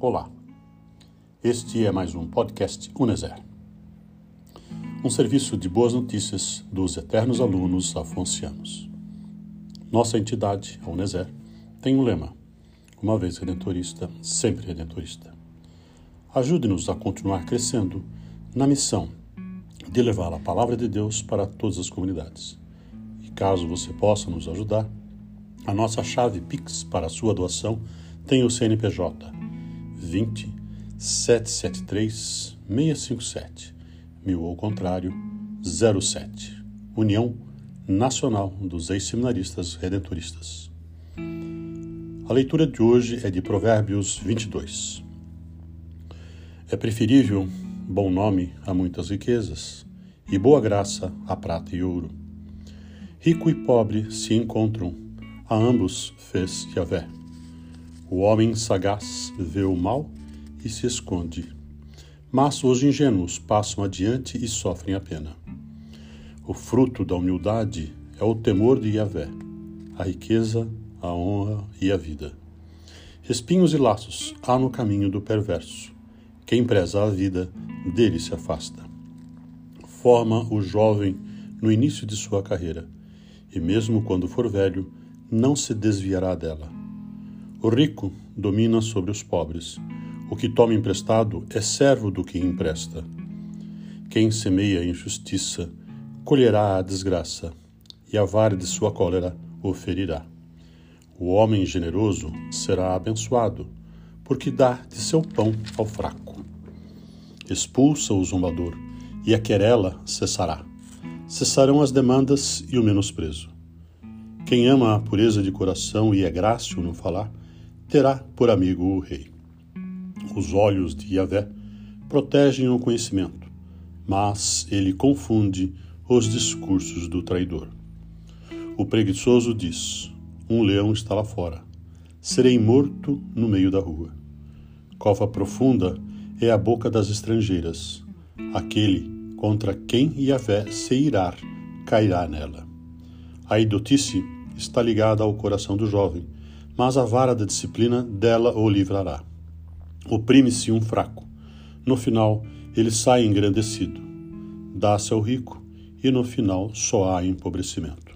Olá, este é mais um podcast Uneser, um serviço de boas notícias dos eternos alunos afoncianos. Nossa entidade, a Uneser, tem um lema: uma vez redentorista, sempre redentorista. Ajude-nos a continuar crescendo na missão de levar a palavra de Deus para todas as comunidades. E caso você possa nos ajudar, a nossa chave Pix para a sua doação tem o CNPJ 20 773 657, mil ao contrário, 07. União Nacional dos Ex-Seminaristas Redentoristas. A leitura de hoje é de Provérbios 22. É preferível bom nome a muitas riquezas e boa graça a prata e ouro. Rico e pobre se encontram a ambos fez Yahvé. O homem sagaz vê o mal e se esconde, mas os ingênuos passam adiante e sofrem a pena. O fruto da humildade é o temor de Yahvé, a riqueza, a honra e a vida. Espinhos e laços há no caminho do perverso. Quem preza a vida, dele se afasta. Forma o jovem no início de sua carreira, e mesmo quando for velho, não se desviará dela. O rico domina sobre os pobres. O que toma emprestado é servo do que empresta. Quem semeia injustiça colherá a desgraça, e a vara de sua cólera o ferirá. O homem generoso será abençoado, porque dá de seu pão ao fraco. Expulsa o zombador, e a querela cessará. Cessarão as demandas e o menosprezo. Quem ama a pureza de coração e é grácil no falar, terá por amigo o rei. Os olhos de Yahvé protegem o conhecimento, mas ele confunde os discursos do traidor. O preguiçoso diz: Um leão está lá fora. Serei morto no meio da rua. Cova profunda é a boca das estrangeiras. Aquele contra quem Yahvé se irá cairá nela. A idotice está ligada ao coração do jovem, mas a vara da disciplina dela o livrará. Oprime-se um fraco. No final, ele sai engrandecido. Dá-se ao rico, e no final só há empobrecimento.